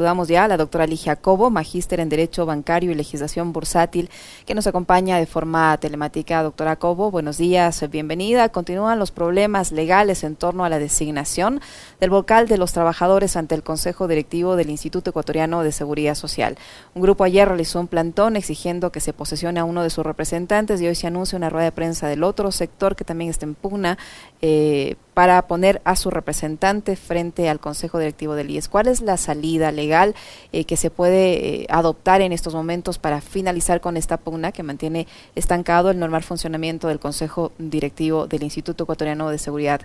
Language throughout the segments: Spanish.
Saludamos ya a la doctora Ligia Cobo, magíster en Derecho Bancario y Legislación Bursátil, que nos acompaña de forma telemática. Doctora Cobo, buenos días, bienvenida. Continúan los problemas legales en torno a la designación del vocal de los trabajadores ante el Consejo Directivo del Instituto Ecuatoriano de Seguridad Social. Un grupo ayer realizó un plantón exigiendo que se posesione a uno de sus representantes y hoy se anuncia una rueda de prensa del otro sector que también está en pugna eh, para poner a su representante frente al Consejo Directivo del IES. ¿Cuál es la salida legal eh, que se puede eh, adoptar en estos momentos para finalizar con esta pugna que mantiene estancado el normal funcionamiento del Consejo Directivo del Instituto Ecuatoriano de Seguridad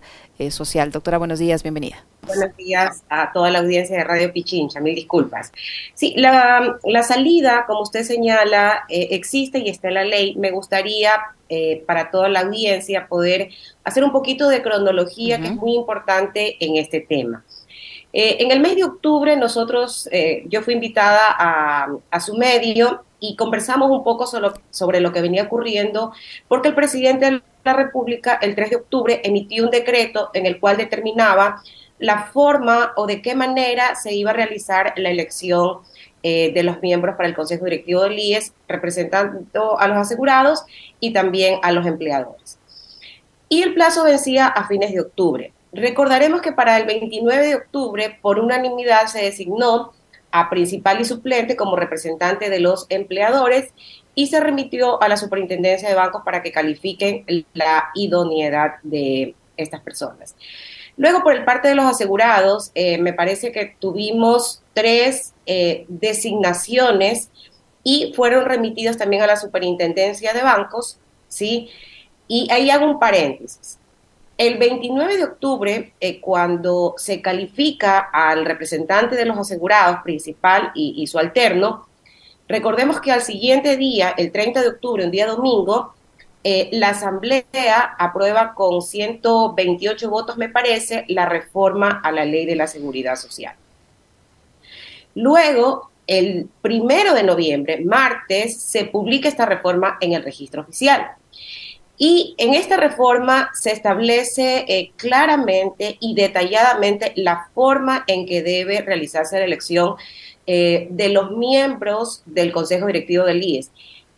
Social? Doctora, buenos días, bienvenida. Buenos días a toda la audiencia de Radio Pichincha, mil disculpas. Sí, la, la salida, como usted señala, existe y está en la ley. Me gustaría eh, para toda la audiencia poder hacer un poquito de cronología que es muy importante en este tema. Eh, en el mes de octubre nosotros, eh, yo fui invitada a, su medio y conversamos un poco sobre lo que venía ocurriendo porque el presidente de la República el 3 de octubre emitió un decreto en el cual determinaba la forma o de qué manera se iba a realizar la elección eh, de los miembros para el Consejo Directivo del IES, representando a los asegurados y también a los empleadores. Y el plazo vencía a fines de octubre. Recordaremos que para el 29 de octubre, por unanimidad, se designó a principal y suplente como representante de los empleadores y se remitió a la Superintendencia de Bancos para que califiquen la idoneidad de estas personas. Luego, por el parte de los asegurados, eh, me parece que tuvimos tres eh, designaciones y fueron remitidos también a la superintendencia de bancos, ¿sí? Y ahí hago un paréntesis. El 29 de octubre, eh, cuando se califica al representante de los asegurados principal y, y su alterno, recordemos que al siguiente día, el 30 de octubre, un día domingo, eh, la Asamblea aprueba con 128 votos, me parece, la reforma a la ley de la seguridad social. Luego, el primero de noviembre, martes, se publica esta reforma en el registro oficial. Y en esta reforma se establece eh, claramente y detalladamente la forma en que debe realizarse la elección eh, de los miembros del Consejo Directivo del IES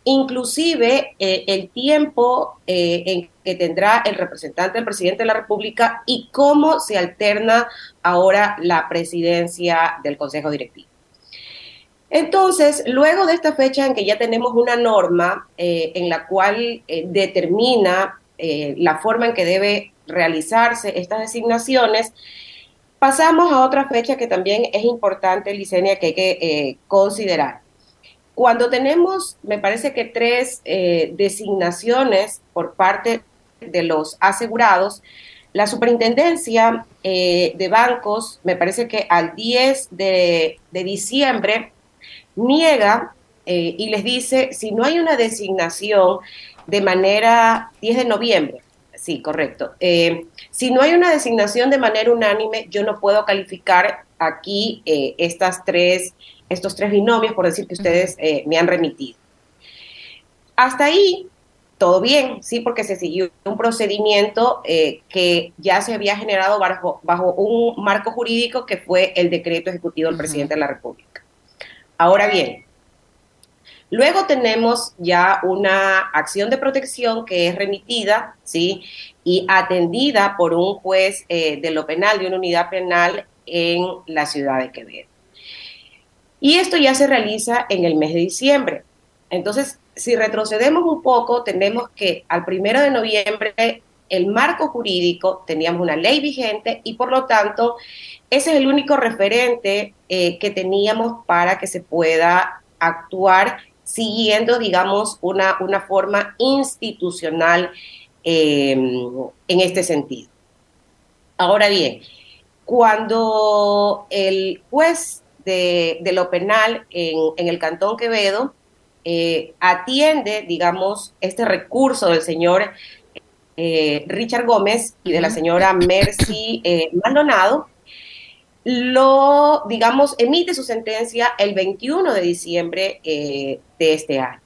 inclusive eh, el tiempo eh, en que tendrá el representante del presidente de la República y cómo se alterna ahora la presidencia del Consejo Directivo. Entonces, luego de esta fecha en que ya tenemos una norma eh, en la cual determina la forma en que debe realizarse estas designaciones, pasamos a otra fecha que también es importante, Licenia, que hay que considerar. Cuando tenemos, me parece que tres eh, designaciones por parte de los asegurados, la superintendencia eh, de bancos, me parece que al 10 de, diciembre, niega eh, y les dice, si no hay una designación de manera 10 de noviembre, sí, correcto, si no hay una designación de manera unánime, yo no puedo calificar aquí estas tres estos tres binomios, por decir que ustedes eh, me han remitido. Hasta ahí, todo bien, sí, porque se siguió un procedimiento eh, que ya se había generado bajo, bajo, un marco jurídico que fue el decreto ejecutivo del presidente de la República. Ahora bien, luego tenemos ya una acción de protección que es remitida, sí, y atendida por un juez eh, de lo penal, de una unidad penal en la ciudad de Quevedo. Y esto ya se realiza en el mes de diciembre. Entonces, si retrocedemos un poco, tenemos que al primero de noviembre el marco jurídico, teníamos una ley vigente y por lo tanto ese es el único referente eh, que teníamos para que se pueda actuar siguiendo, digamos, una, una forma institucional em, en este sentido. Ahora bien, cuando el juez de, lo penal en, el Cantón Quevedo eh, atiende, digamos, este recurso del señor eh, Richard Gómez y de la señora Mercy eh, Maldonado, lo, digamos, emite su sentencia el 21 de diciembre de este año.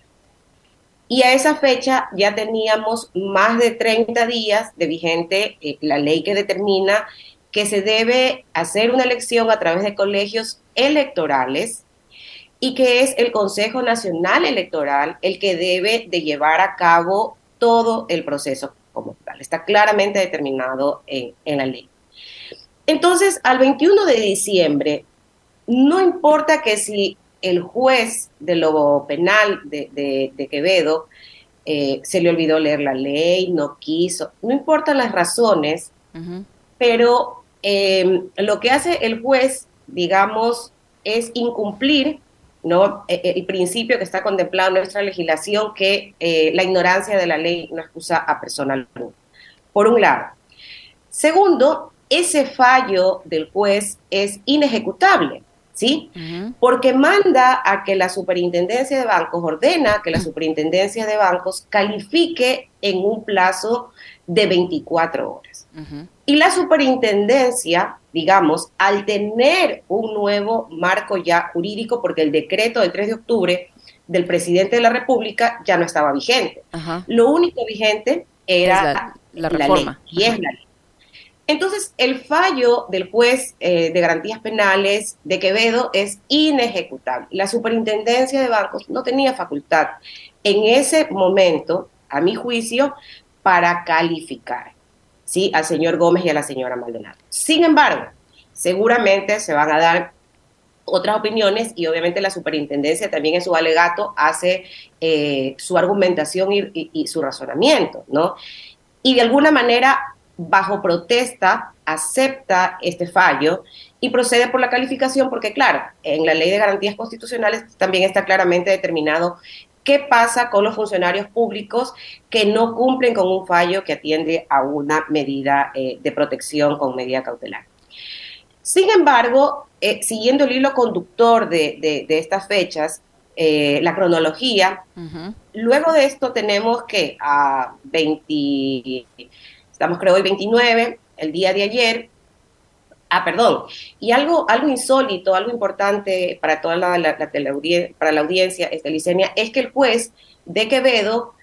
Y a esa fecha ya teníamos más de 30 días de vigente la ley que determina que se debe hacer una elección a través de colegios electorales y que es el Consejo Nacional Electoral el que debe de llevar a cabo todo el proceso como tal. Está claramente determinado en, la ley. Entonces, al 21 de diciembre, no importa que si el juez de lo penal de, Quevedo eh, se le olvidó leer la ley, no quiso, no importan las razones, pero eh, lo que hace el juez, digamos, es incumplir ¿no? E, e, el principio que está contemplado en nuestra legislación que eh, la ignorancia de la ley no excusa a persona alguna. Por un lado. Segundo, ese fallo del juez es inejecutable, ¿sí? Porque manda a que la superintendencia de bancos, ordena que la superintendencia de bancos califique en un plazo de 24 horas. Y la superintendencia, digamos, al tener un nuevo marco ya jurídico, porque el decreto del 3 de octubre del presidente de la República ya no estaba vigente. Lo único vigente era la, reforma. Ley, y es la ley. Entonces, el fallo del juez eh, de garantías penales de Quevedo es inejecutable. La superintendencia de bancos no tenía facultad en ese momento, a mi juicio, para calificar. ¿Sí? al señor Gómez y a la señora Maldonado. Sin embargo, seguramente se van a dar otras opiniones y obviamente la superintendencia también en su alegato hace eh, su argumentación y, su razonamiento, ¿no? Y de alguna manera, bajo protesta, acepta este fallo y procede por la calificación porque, claro, en la ley de garantías constitucionales también está claramente determinado ¿Qué pasa con los funcionarios públicos que no cumplen con un fallo que atiende a una medida eh, de protección con medida cautelar? Sin embargo, eh, siguiendo el hilo conductor de, estas fechas, eh, la cronología, luego de esto tenemos que a 20, estamos creo hoy 29, el día de ayer, Ah, perdón. Y algo, algo insólito, algo importante para toda la, para la audiencia, este, Licenia, es que el juez de Quevedo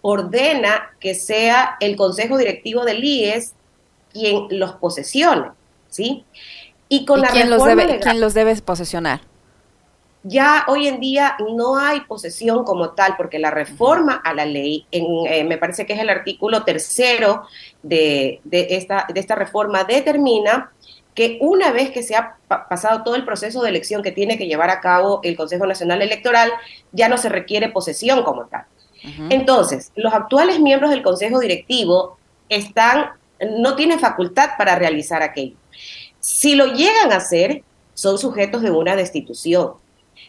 ordena que sea el consejo directivo del IES quien los posesione, ¿sí? Y con la quién los debe, ¿Quién los debe posesionar? Ya hoy en día no hay posesión como tal, porque la reforma a la ley, en, eh, me parece que es el artículo tercero de, de, esta, de esta reforma, determina que una vez que se ha pasado todo el proceso de elección que tiene que llevar a cabo el Consejo Nacional Electoral, ya no se requiere posesión como tal. Entonces, los actuales miembros del Consejo Directivo están, no tienen facultad para realizar aquello. Si lo llegan a hacer, son sujetos de una destitución,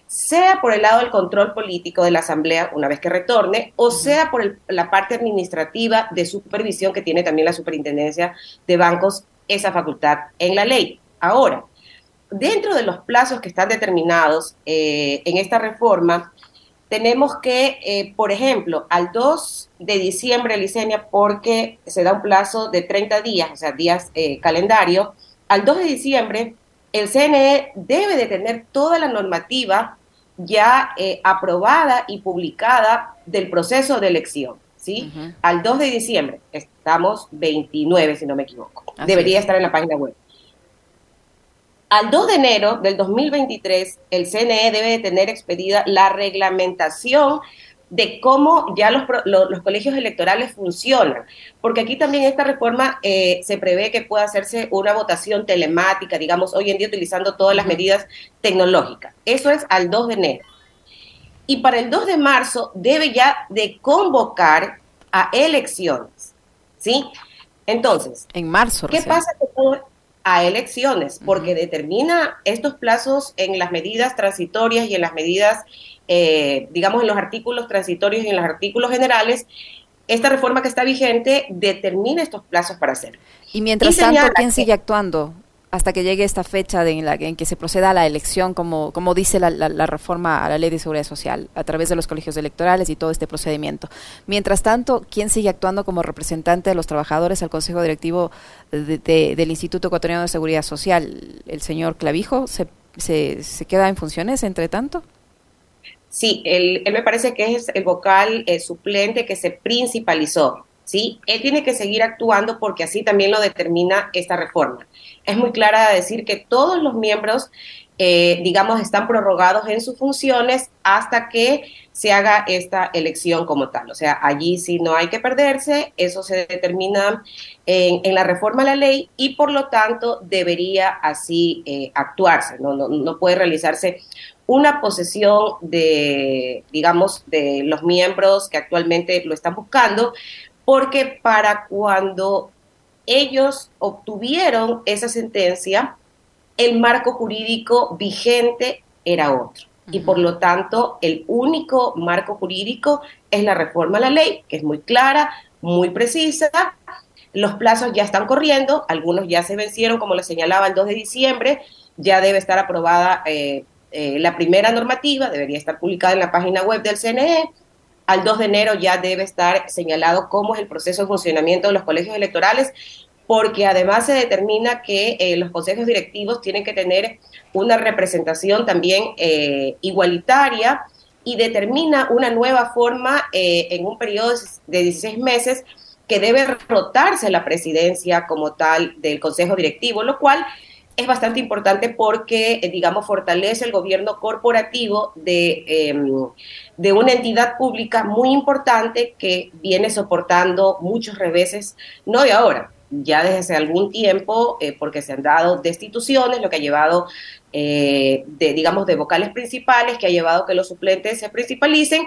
sea por el lado del control político de la Asamblea una vez que retorne, o sea por la parte administrativa de supervisión que tiene también la Superintendencia de Bancos esa facultad en la ley. Ahora, dentro de los plazos que están determinados eh, en esta reforma, tenemos que, eh, por ejemplo, al 2 de diciembre, Licenia, porque se da un plazo de 30 días, o sea, días eh, calendario, al 2 de diciembre el CNE debe de tener toda la normativa ya aprobada y publicada del proceso de elección. ¿Sí? Al 2 de diciembre, estamos 29, si no me equivoco. Debería estar en la página web. Al 2 de enero del 2023, el CNE debe de tener expedida la reglamentación de cómo ya los, los, colegios electorales funcionan, porque aquí también esta reforma eh, se prevé que pueda hacerse una votación telemática, digamos, hoy en día utilizando todas las medidas tecnológicas. Eso es al 2 de enero y para el 2 de marzo debe ya de convocar a elecciones, ¿sí? Entonces, en marzo. ¿Qué pasa a elecciones? Porque determina estos plazos en las medidas transitorias y en las medidas, eh, digamos, en los artículos transitorios y en los artículos generales. Esta reforma que está vigente determina estos plazos para hacer. Y mientras tanto, ¿quién sigue actuando? Hasta que llegue esta fecha de en, la, en que se proceda a la elección, como, como dice la, reforma a la ley de seguridad social, a través de los colegios electorales y todo este procedimiento. Mientras tanto, ¿quién sigue actuando como representante de los trabajadores al Consejo Directivo del Instituto Ecuatoriano de Seguridad Social? ¿El señor Clavijo se, se, se queda en funciones entre tanto? Sí, él, él, me parece que es el vocal eh, suplente que se principalizó. ¿Sí? Él tiene que seguir actuando porque así también lo determina esta reforma. Es muy clara decir que todos los miembros eh, digamos, están prorrogados en sus funciones hasta que se haga esta elección como tal. O sea, allí sí no hay que perderse, eso se determina en, la reforma a la ley y por lo tanto debería así eh, actuarse. No, no, no puede realizarse una posesión de, digamos, de los miembros que actualmente lo están buscando, porque para cuando ellos obtuvieron esa sentencia, el marco jurídico vigente era otro. Y por lo tanto, el único marco jurídico es la reforma a la ley, que es muy clara, muy precisa. Los plazos ya están corriendo, algunos ya se vencieron, como le señalaba, el 2 de diciembre, ya debe estar aprobada eh, eh, la primera normativa, debería estar publicada en la página web del CNE. Al 2 de enero ya debe estar señalado cómo es el proceso de funcionamiento de los colegios electorales porque además se determina que eh, los consejos directivos tienen que tener una representación también eh, igualitaria y determina una nueva forma eh, en un periodo de 16 meses que debe rotarse la presidencia como tal del consejo directivo, lo cual es bastante importante porque, digamos, fortalece el gobierno corporativo de, em, de una entidad pública muy importante que viene soportando muchos reveses, no de ahora, ya desde hace algún tiempo, eh, porque se han dado destituciones, lo que ha llevado, eh, de, digamos, de vocales principales, que ha llevado que los suplentes se principalicen,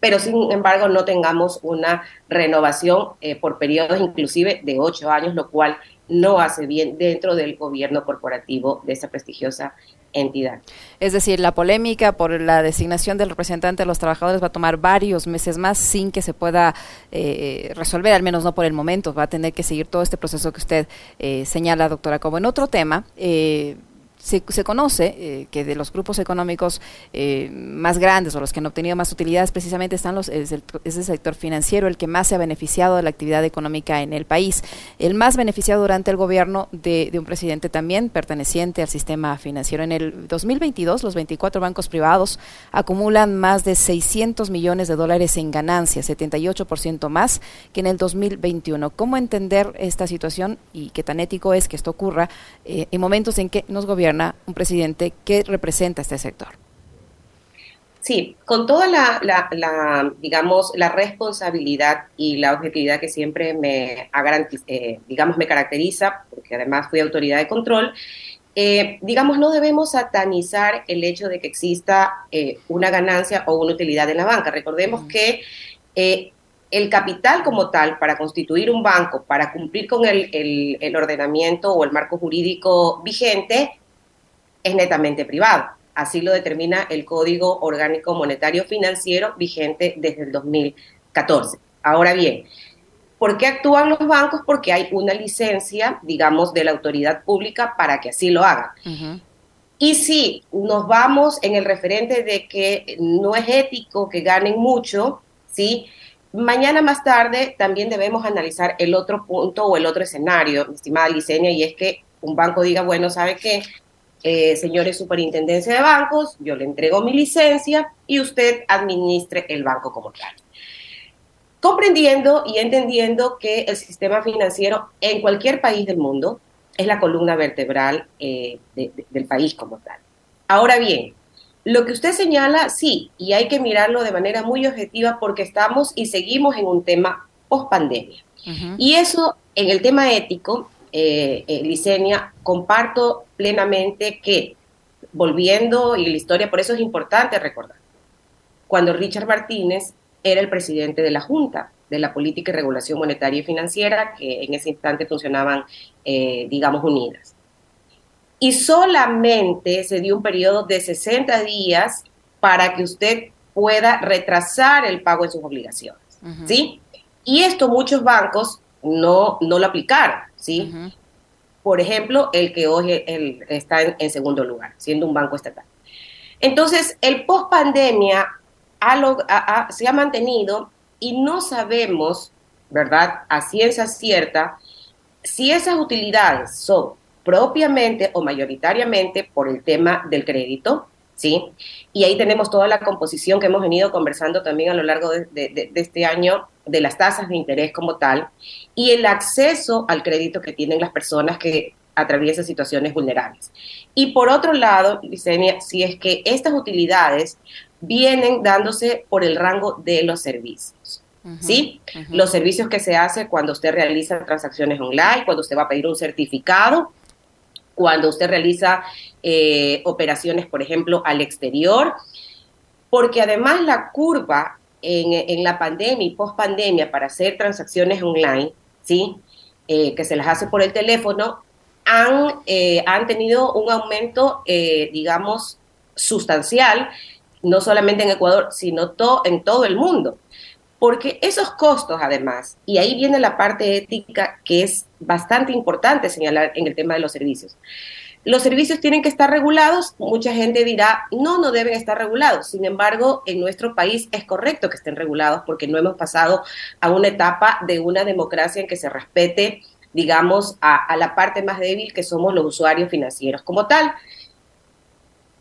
pero sin embargo no tengamos una renovación eh, por periodos inclusive de ocho años, lo cual no hace bien dentro del gobierno corporativo de esa prestigiosa entidad. Es decir, la polémica por la designación del representante de los trabajadores va a tomar varios meses más sin que se pueda eh, resolver, al menos no por el momento. Va a tener que seguir todo este proceso que usted eh, señala, doctora. Como en otro tema, eh, se, conoce eh, que de los grupos económicos eh, más grandes o los que han obtenido más utilidades precisamente están los es el, sector financiero el que más se ha beneficiado de la actividad económica en el país. El más beneficiado durante el gobierno de, un presidente también perteneciente al sistema financiero. En el 2022 los 24 bancos privados acumulan más de 600 millones de dólares en ganancias 78% más que en el 2021 cómo entender esta situación y qué tan ético es que esto ocurra eh, en momentos en que nos un presidente que representa este sector. Sí, con toda la, digamos, la responsabilidad y la objetividad que siempre me, eh, digamos, me caracteriza, porque además fui autoridad de control, eh, digamos, no debemos satanizar el hecho de que exista eh, una ganancia o una utilidad en la banca. Recordemos que el capital como tal para constituir un banco, para cumplir con el ordenamiento o el marco jurídico vigente, es netamente privado. Así lo determina el Código Orgánico Monetario Financiero vigente desde el 2014. Ahora bien, ¿por qué actúan los bancos? Porque hay una licencia, digamos, de la autoridad pública para que así lo hagan. Y si nos vamos en el referente de que no es ético que ganen mucho, ¿sí? Mañana más tarde también debemos analizar el otro punto o el otro escenario, estimada Licenia, y es que un banco diga, bueno, ¿sabe qué? Eh, señores superintendencia de bancos, yo le entrego mi licencia y usted administre el banco como tal. Comprendiendo y entendiendo que el sistema financiero en cualquier país del mundo es la columna vertebral eh, del país como tal. Ahora bien, lo que usted señala, sí, y hay que mirarlo de manera muy objetiva porque estamos y seguimos en un tema post pandemia. Y eso, en el tema ético, eh, eh, Licenia, comparto plenamente que, volviendo y la historia, por eso es importante recordar, cuando Richard Martínez era el presidente de la Junta de la Política y Regulación Monetaria y Financiera, que en ese instante funcionaban, eh, digamos, unidas. Y solamente se dio un periodo de 60 días para que usted pueda retrasar el pago de sus obligaciones, ¿sí? Y esto muchos bancos no, no lo aplicaron, ¿sí? Por ejemplo, el que hoy está en, segundo lugar, siendo un banco estatal. Entonces, el post pandemia se ha mantenido y no sabemos, ¿verdad?, a ciencia cierta, si esas utilidades son propiamente o mayoritariamente por el tema del crédito, ¿sí? Y ahí tenemos toda la composición que hemos venido conversando también a lo largo de, este año de las tasas de interés como tal y el acceso al crédito que tienen las personas que atraviesa situaciones vulnerables. Y por otro lado, Licenia, si es que estas utilidades vienen dándose por el rango de los servicios. ¿Sí? Los servicios que se hacen cuando usted realiza transacciones online, cuando usted va a pedir un certificado, cuando usted realiza eh, operaciones, por ejemplo, al exterior, porque además la curva en, la pandemia y post pandemia para hacer transacciones online, ¿sí? Eh, que se las hace por el teléfono, han, eh, han tenido un aumento, digamos, sustancial, no solamente en Ecuador, sino en todo el mundo. Porque esos costos, además, y ahí viene la parte ética que es bastante importante señalar en el tema de los servicios. Los servicios tienen que estar regulados. Mucha gente dirá, no, no deben estar regulados. Sin embargo, en nuestro país es correcto que estén regulados porque no hemos pasado a una etapa de una democracia en que se respete, digamos, a, a la parte más débil que somos los usuarios financieros como tal.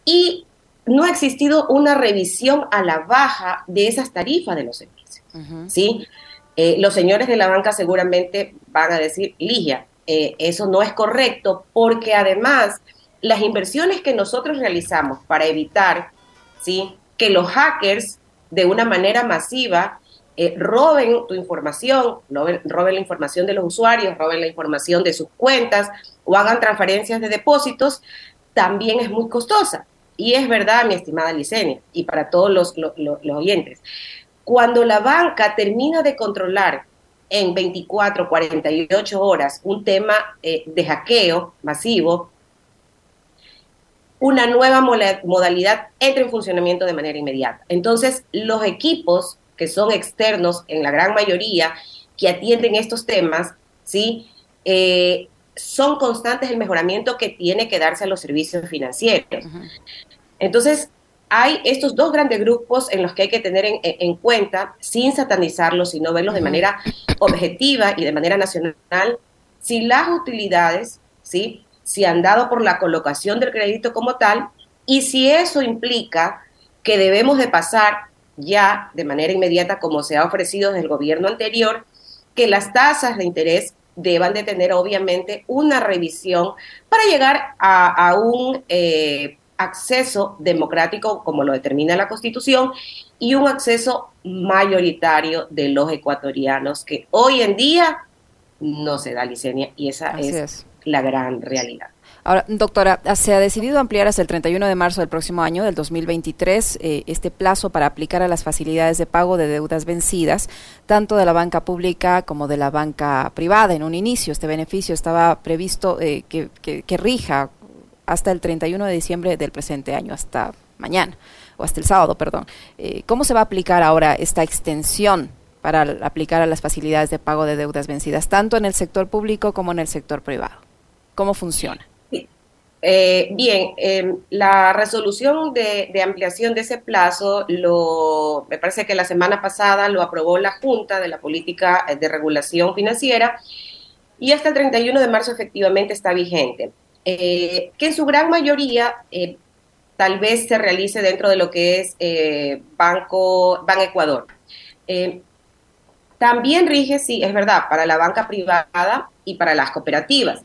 Y no ha existido una revisión a la baja de esas tarifas de los servicios. ¿Sí? Eh, los señores de la banca seguramente van a decir, Ligia, eh, eso no es correcto porque además las inversiones que nosotros realizamos para evitar ¿sí? que los hackers de una manera masiva eh, roben tu información, roben, la información de los usuarios, roben la información de sus cuentas o hagan transferencias de depósitos, también es muy costosa. Y es verdad, mi estimada Licenia, y para todos los oyentes. Cuando la banca termina de controlar en 24, 48 horas un tema eh, de hackeo masivo, una nueva modalidad entra en funcionamiento de manera inmediata. Entonces, los equipos que son externos en la gran mayoría que atienden estos temas, ¿sí? Eh, son constantes el mejoramiento que tiene que darse a los servicios financieros. Entonces, hay estos dos grandes grupos en los que hay que tener en, cuenta, sin satanizarlos, sino verlos de manera objetiva y de manera nacional, si las utilidades, ¿sí? si han dado por la colocación del crédito como tal, y si eso implica que debemos de pasar ya de manera inmediata, como se ha ofrecido desde el gobierno anterior, que las tasas de interés deban de tener obviamente una revisión para llegar a, un eh, acceso democrático como lo determina la Constitución y un acceso mayoritario de los ecuatorianos que hoy en día no se da licencia y esa es, la gran realidad. Ahora, doctora, se ha decidido ampliar hasta el 31 de marzo del próximo año, del 2023, eh, este plazo para aplicar a las facilidades de pago de deudas vencidas, tanto de la banca pública como de la banca privada. En un inicio, este beneficio estaba previsto eh, que, que rija hasta el 31 de diciembre del presente año, hasta mañana, o hasta el sábado, perdón. Eh, ¿Cómo se va a aplicar ahora esta extensión para aplicar a las facilidades de pago de deudas vencidas, tanto en el sector público como en el sector privado? ¿Cómo funciona? Eh, bien, em, la resolución de, de, ampliación de ese plazo, lo, me parece que la semana pasada lo aprobó la Junta de la Política de Regulación Financiera y hasta el 31 de marzo efectivamente está vigente. Eh, que en su gran mayoría eh, tal vez se realice dentro de lo que es eh, Banco Ban Ecuador. también rige, sí, es verdad, para la banca privada y para las cooperativas.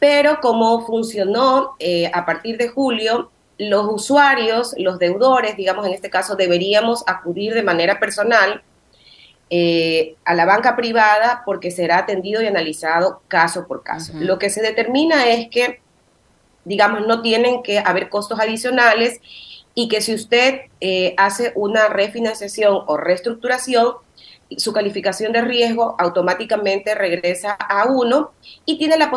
Pero como funcionó a partir de julio, los usuarios, los deudores, digamos en este caso, deberíamos acudir de manera personal eh, a la banca privada porque será atendido y analizado caso por caso. Lo que se determina es que, digamos, no tienen que haber costos adicionales y que si usted eh, hace una refinanciación o reestructuración, su calificación de riesgo automáticamente regresa a uno y tiene la,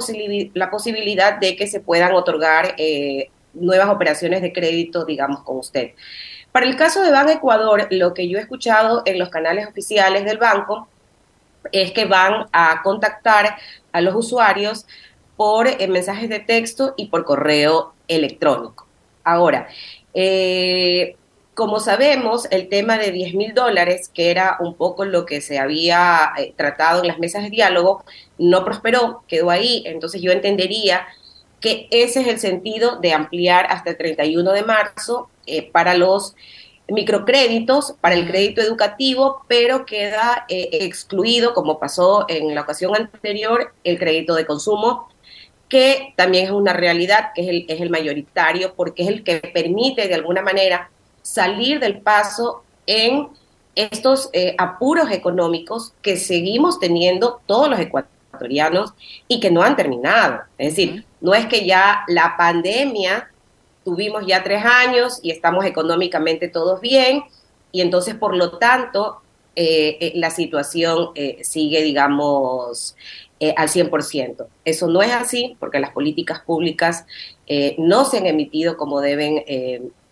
la posibilidad de que se puedan otorgar eh, nuevas operaciones de crédito, digamos, con usted. Para el caso de Ban Ecuador, lo que yo he escuchado en los canales oficiales del banco es que van a contactar a los usuarios por eh, mensajes de texto y por correo electrónico. Ahora, eh, como sabemos, el tema de 10 mil dólares, que era un poco lo que se había eh, tratado en las mesas de diálogo, no prosperó, quedó ahí. Entonces yo entendería que ese es el sentido de ampliar hasta el 31 de marzo eh, para los microcréditos, para el crédito educativo, pero queda eh, excluido, como pasó en la ocasión anterior, el crédito de consumo, que también es una realidad, que es el, es el mayoritario, porque es el que permite de alguna manera salir del paso en estos eh, apuros económicos que seguimos teniendo todos los ecuatorianos y que no han terminado. Es decir, no es que ya la pandemia tuvimos ya tres años y estamos económicamente todos bien y entonces por lo tanto eh, eh, la situación sigue, digamos, al 100%. Eso no es así porque las políticas públicas no se han emitido como deben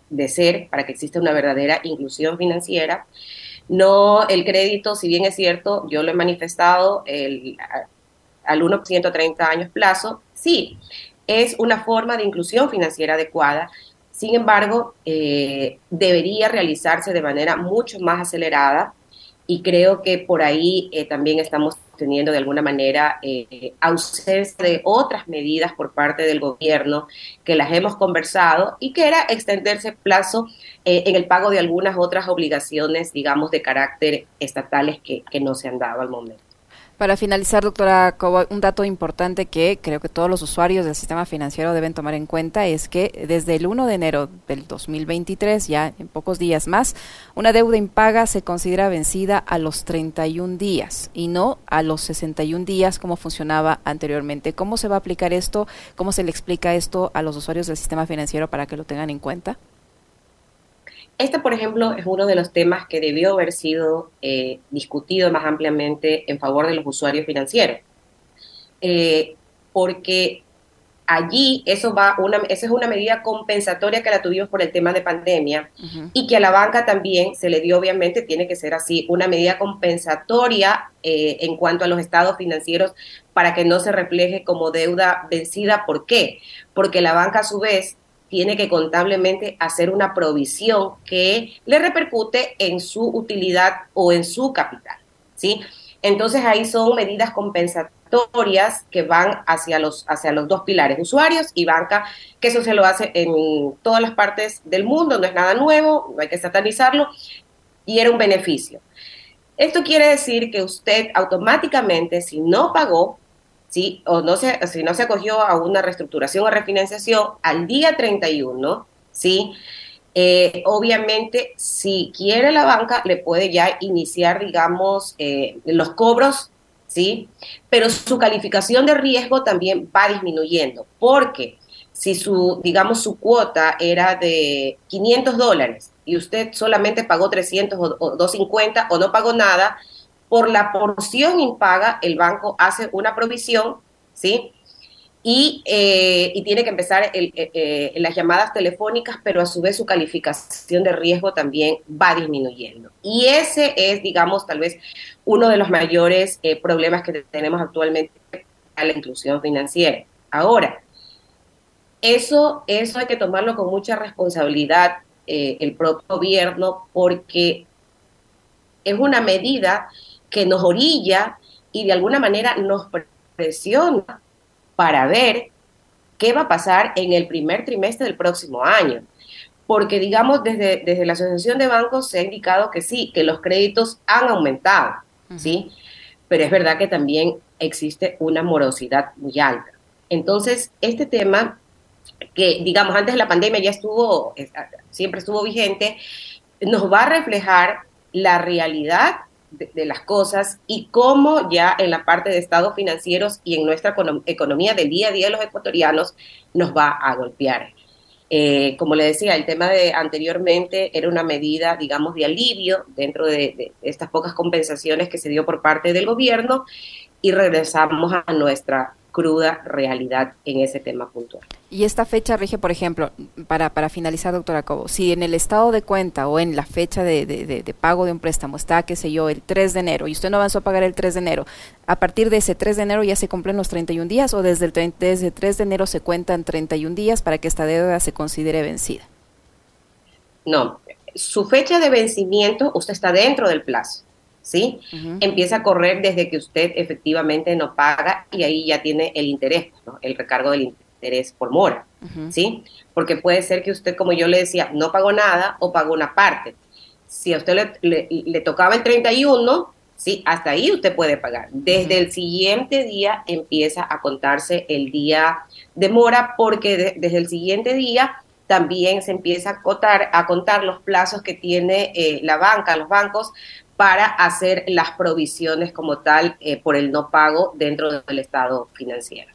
de ser para que exista una verdadera inclusión financiera. No, el crédito, si bien es cierto, yo lo he manifestado el, al 1% a 30 años plazo, sí, es una forma de inclusión financiera adecuada. Sin embargo, eh, debería realizarse de manera mucho más acelerada y creo que por ahí eh, también estamos teniendo de alguna manera eh, ausencia de otras medidas por parte del gobierno que las hemos conversado y que era extenderse plazo en el pago de algunas otras obligaciones, digamos, de carácter estatales que no se han dado al momento. Para finalizar, doctora Cobo, un dato importante que creo que todos los usuarios del sistema financiero deben tomar en cuenta es que desde el 1 de enero del 2023, ya en pocos días más, una deuda impaga se considera vencida a los 31 días y no a los 61 días como funcionaba anteriormente. ¿Cómo se va a aplicar esto? ¿Cómo se le explica esto a los usuarios del sistema financiero para que lo tengan en cuenta? Este, por ejemplo, es uno de los temas que debió haber sido eh, discutido más ampliamente en favor de los usuarios financieros, eh, porque allí eso va una, esa es una medida compensatoria que la tuvimos por el tema de pandemia y que a la banca también se le dio, obviamente, tiene que ser así, una medida compensatoria eh, en cuanto a los estados financieros para que no se refleje como deuda vencida. ¿Por qué? Porque la banca a su vez tiene que contablemente hacer una provisión que le repercute en su utilidad o en su capital, ¿sí? Entonces ahí son medidas compensatorias que van hacia los, hacia los dos pilares, usuarios y banca, que eso se lo hace en todas las partes del mundo, no es nada nuevo, no hay que satanizarlo, y era un beneficio. Esto quiere decir que usted automáticamente, si no pagó, ¿sí? o no se, si no se acogió a una reestructuración o refinanciación al día 31, ¿sí? Eh, obviamente, si quiere la banca, le puede ya iniciar, digamos, eh, los cobros, ¿sí? Pero su calificación de riesgo también va disminuyendo, porque si su, digamos, su cuota era de 500 dólares y usted solamente pagó 300 o, o 250 o no pagó nada, por la porción impaga, el banco hace una provisión, ¿sí? Y, eh, tiene que empezar eh, eh, las llamadas telefónicas, pero a su vez su calificación de riesgo también va disminuyendo. Y ese es, digamos, tal vez uno de los mayores problemas que tenemos actualmente a la inclusión financiera. Ahora, eso, eso hay que tomarlo con mucha responsabilidad el propio gobierno porque es una medida que nos orilla y de alguna manera nos presiona para ver qué va a pasar en el primer trimestre del próximo año. Porque, digamos, desde, desde la Asociación de Bancos se ha indicado que sí, que los créditos han aumentado, ¿sí? Pero es verdad que también existe una morosidad muy alta. Entonces, este tema, que digamos antes de la pandemia ya estuvo, siempre estuvo vigente, nos va a reflejar la realidad de, las cosas y cómo ya en la parte de estados financieros y en nuestra economía del día a día de los ecuatorianos nos va a golpear. Eh, como le decía, el tema de anteriormente era una medida, digamos, de alivio dentro de, estas pocas compensaciones que se dio por parte del gobierno y regresamos a nuestra cruda realidad en ese tema puntual. Y esta fecha rige, por ejemplo, para, para finalizar, doctora Cobo, si en el estado de cuenta o en la fecha de, de, pago de un préstamo está, qué sé yo, el 3 de enero y usted no avanzó a pagar el 3 de enero, ¿a partir de ese 3 de enero ya se cumplen los 31 días o desde el, desde 3 de enero se cuentan 31 días para que esta deuda se considere vencida? No, su fecha de vencimiento, usted está dentro del plazo. ¿sí? Empieza a correr desde que usted efectivamente no paga y ahí ya tiene el interés, el recargo del interés por mora, ¿sí? Porque puede ser que usted, como yo le decía, no pagó nada o pagó una parte. Si a usted le, le, le tocaba el 31, ¿sí? Hasta ahí usted puede pagar. Desde el siguiente día empieza a contarse el día de mora porque desde el siguiente día también se empieza a, cotar, a contar los plazos que tiene eh, la banca, los bancos, para hacer las provisiones como tal eh, por el no pago dentro del estado financiero.